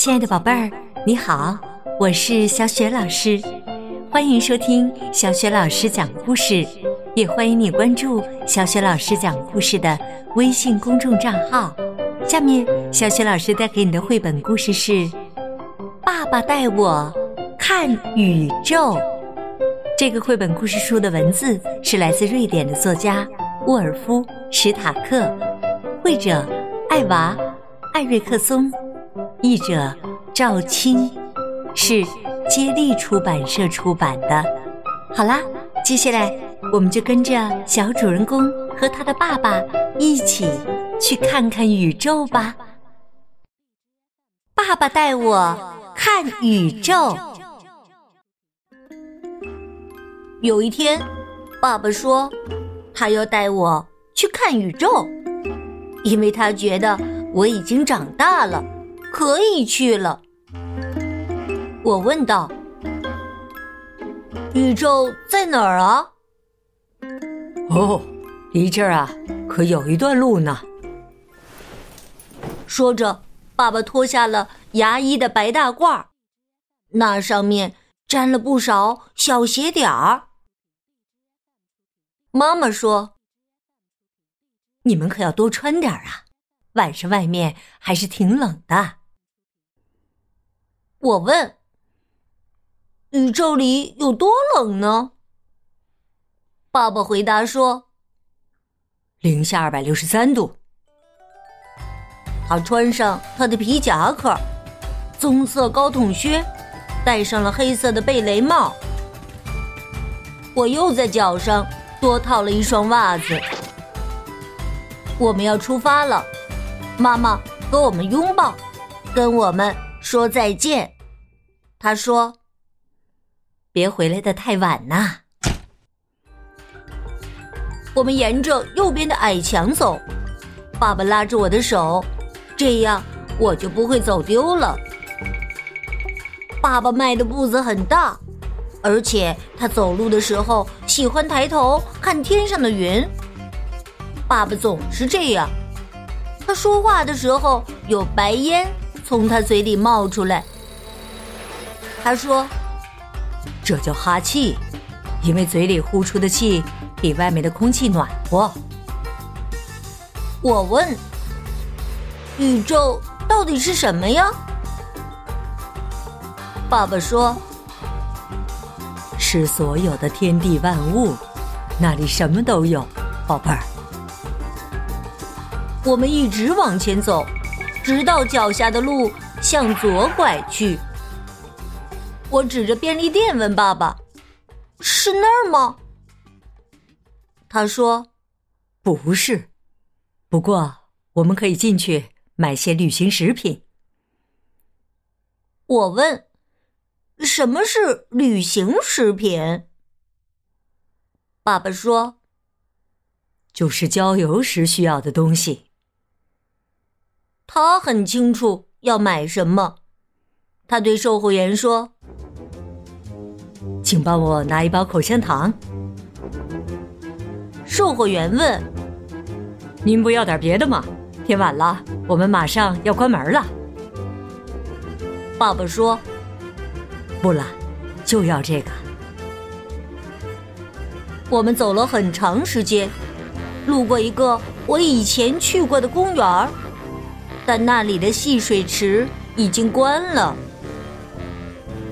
亲爱的宝贝儿，你好，我是小雪老师，欢迎收听小雪老师讲故事，也欢迎你关注小雪老师讲故事的微信公众账号。下面，小雪老师带给你的绘本故事是《爸爸带我看宇宙》。这个绘本故事书的文字是来自瑞典的作家沃尔夫·史塔克，绘者艾娃·艾瑞克松。译者赵青，是接力出版社出版的。好啦，接下来我们就跟着小主人公和他的爸爸一起去看看宇宙吧。爸爸带我看宇宙。有一天，爸爸说他要带我去看宇宙，因为他觉得我已经长大了。可以去了，我问道：“宇宙在哪儿啊？”哦，离这儿啊，可有一段路呢。说着，爸爸脱下了牙医的白大褂，那上面沾了不少小血点儿。妈妈说：“你们可要多穿点啊，晚上外面还是挺冷的。”我问：“宇宙里有多冷呢？”爸爸回答说：“零下二百六十三度。”他穿上他的皮夹克、棕色高筒靴，戴上了黑色的贝雷帽。我又在脚上多套了一双袜子。我们要出发了，妈妈和我们拥抱，跟我们。说再见，他说：“别回来的太晚呐。”我们沿着右边的矮墙走，爸爸拉着我的手，这样我就不会走丢了。爸爸迈的步子很大，而且他走路的时候喜欢抬头看天上的云。爸爸总是这样，他说话的时候有白烟。从他嘴里冒出来，他说：“这叫哈气，因为嘴里呼出的气比外面的空气暖和。”我问：“宇宙到底是什么呀？”爸爸说：“是所有的天地万物，那里什么都有，宝贝儿。”我们一直往前走。直到脚下的路向左拐去，我指着便利店问爸爸：“是那儿吗？”他说：“不是，不过我们可以进去买些旅行食品。”我问：“什么是旅行食品？”爸爸说：“就是郊游时需要的东西。”他很清楚要买什么，他对售货员说：“请帮我拿一包口香糖。”售货员问：“您不要点别的吗？天晚了，我们马上要关门了。”爸爸说：“不了，就要这个。”我们走了很长时间，路过一个我以前去过的公园儿。但那里的戏水池已经关了。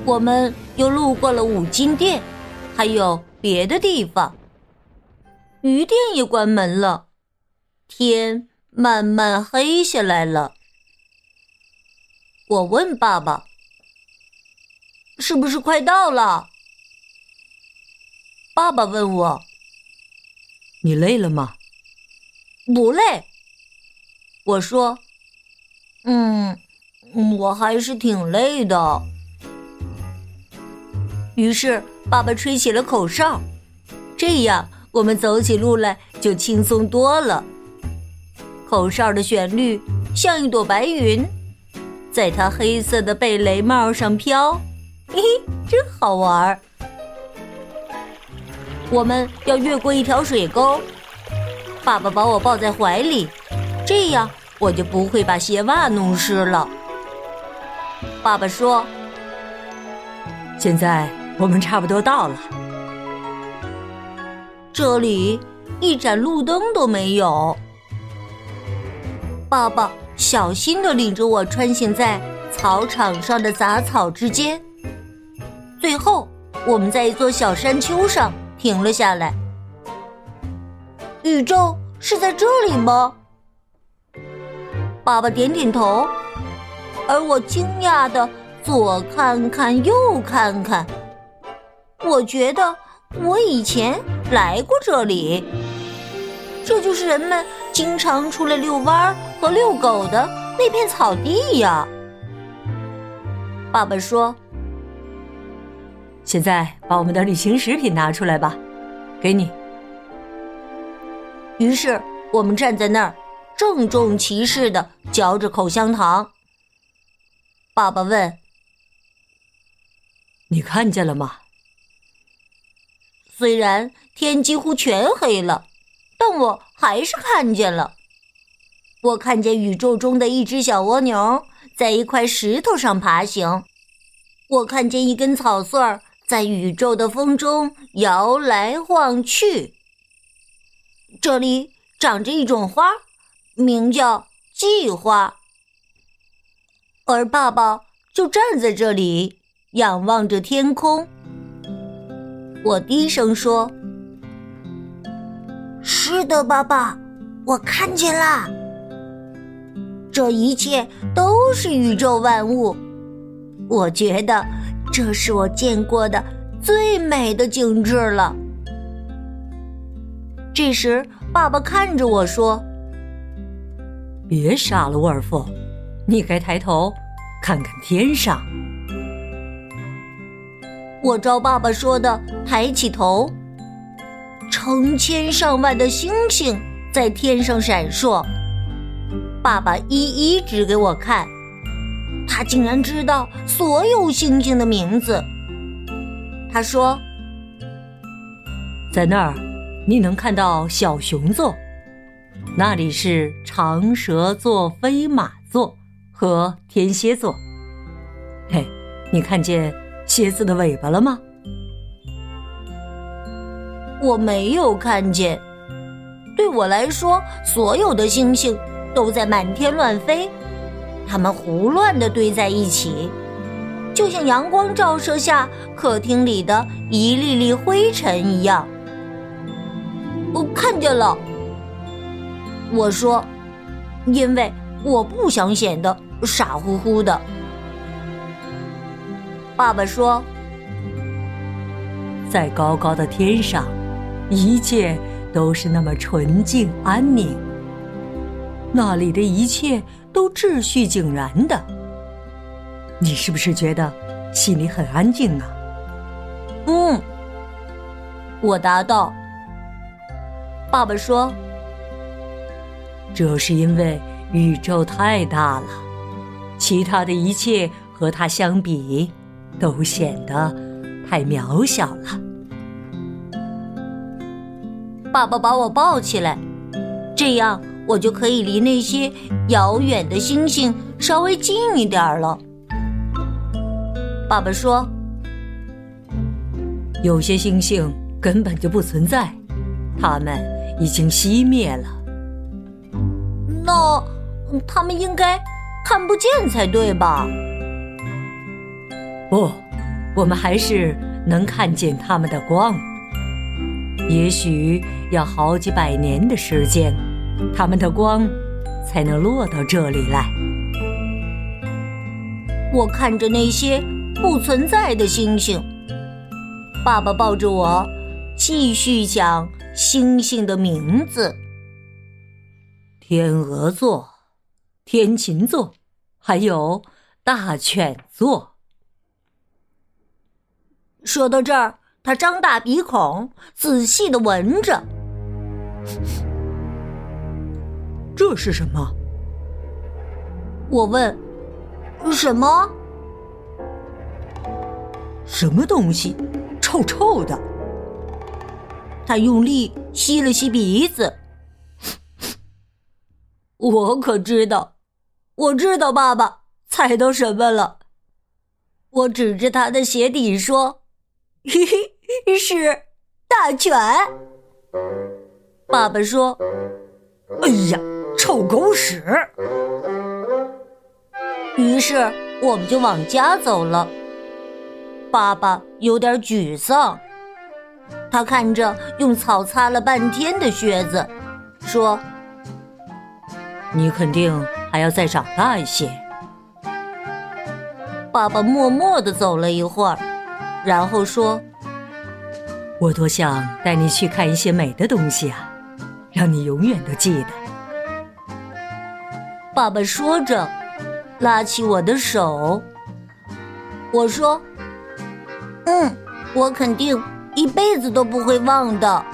我们又路过了五金店，还有别的地方。鱼店也关门了，天慢慢黑下来了。我问爸爸：“是不是快到了？”爸爸问我：“你累了吗？”“不累。”我说。嗯，我还是挺累的。于是爸爸吹起了口哨，这样我们走起路来就轻松多了。口哨的旋律像一朵白云，在他黑色的贝雷帽上飘，嘿嘿，真好玩儿。我们要越过一条水沟，爸爸把我抱在怀里，这样。我就不会把鞋袜弄湿了。爸爸说：“现在我们差不多到了。这里一盏路灯都没有。”爸爸小心的领着我穿行在草场上的杂草之间，最后我们在一座小山丘上停了下来。宇宙是在这里吗？爸爸点点头，而我惊讶的左看看右看看，我觉得我以前来过这里，这就是人们经常出来遛弯儿和遛狗的那片草地呀。爸爸说：“现在把我们的旅行食品拿出来吧，给你。”于是我们站在那儿。郑重其事的嚼着口香糖。爸爸问：“你看见了吗？”虽然天几乎全黑了，但我还是看见了。我看见宇宙中的一只小蜗牛在一块石头上爬行，我看见一根草穗儿在宇宙的风中摇来晃去。这里长着一种花。名叫计划，而爸爸就站在这里仰望着天空。我低声说：“是的，爸爸，我看见了。这一切都是宇宙万物。我觉得这是我见过的最美的景致了。”这时，爸爸看着我说。别傻了，沃尔夫，你该抬头看看天上。我照爸爸说的抬起头，成千上万的星星在天上闪烁。爸爸一一指给我看，他竟然知道所有星星的名字。他说：“在那儿，你能看到小熊座。”那里是长蛇座、飞马座和天蝎座。嘿，你看见蝎子的尾巴了吗？我没有看见。对我来说，所有的星星都在满天乱飞，它们胡乱的堆在一起，就像阳光照射下客厅里的一粒粒灰尘一样。我看见了。我说：“因为我不想显得傻乎乎的。”爸爸说：“在高高的天上，一切都是那么纯净安宁，那里的一切都秩序井然的。你是不是觉得心里很安静啊？”“嗯。”我答道。爸爸说。这是因为宇宙太大了，其他的一切和它相比，都显得太渺小了。爸爸把我抱起来，这样我就可以离那些遥远的星星稍微近一点了。爸爸说：“有些星星根本就不存在，它们已经熄灭了。”那他们应该看不见才对吧？不，我们还是能看见他们的光。也许要好几百年的时间，他们的光才能落到这里来。我看着那些不存在的星星，爸爸抱着我，继续讲星星的名字。天鹅座、天琴座，还有大犬座。说到这儿，他张大鼻孔，仔细的闻着。这是什么？我问。什么？什么东西？臭臭的。他用力吸了吸鼻子。我可知道，我知道爸爸猜到什么了。我指着他的鞋底说：“嘿嘿，是大犬。”爸爸说：“哎呀，臭狗屎！”于是我们就往家走了。爸爸有点沮丧，他看着用草擦了半天的靴子，说：“你肯定还要再长大一些。”爸爸默默的走了一会儿，然后说：“我多想带你去看一些美的东西啊！”让你永远都记得。爸爸说着，拉起我的手。我说：“嗯，我肯定一辈子都不会忘的。”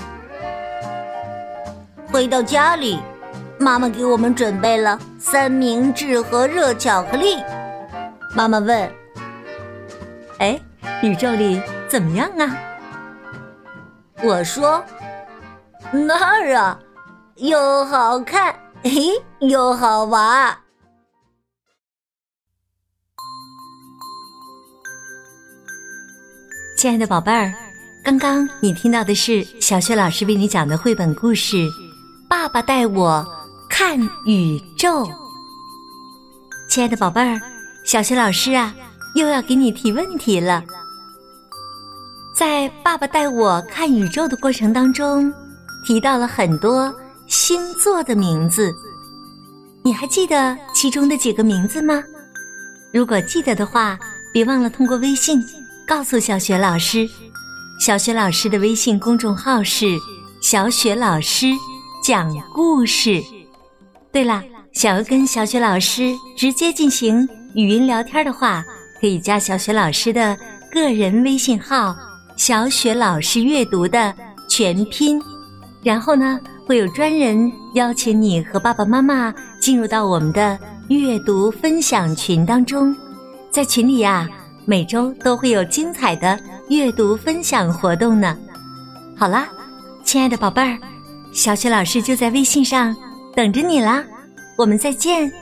回到家里，妈妈给我们准备了三明治和热巧克力。妈妈问：“哎，宇宙里怎么样啊？”我说：“那儿啊。”又好看，嘿，又好玩。亲爱的宝贝儿，刚刚你听到的是小雪老师为你讲的绘本故事《爸爸带我看宇宙》。亲爱的宝贝儿，小雪老师啊，又要给你提问题了。在爸爸带我看宇宙的过程当中，提到了很多。星座的名字，你还记得其中的几个名字吗？如果记得的话，别忘了通过微信告诉小雪老师。小雪老师的微信公众号是“小雪老师讲故事”。对了，想要跟小雪老师直接进行语音聊天的话，可以加小雪老师的个人微信号“小雪老师阅读”的全拼，然后呢？会有专人邀请你和爸爸妈妈进入到我们的阅读分享群当中，在群里呀，每周都会有精彩的阅读分享活动呢。好啦，亲爱的宝贝儿，小雪老师就在微信上等着你啦，我们再见。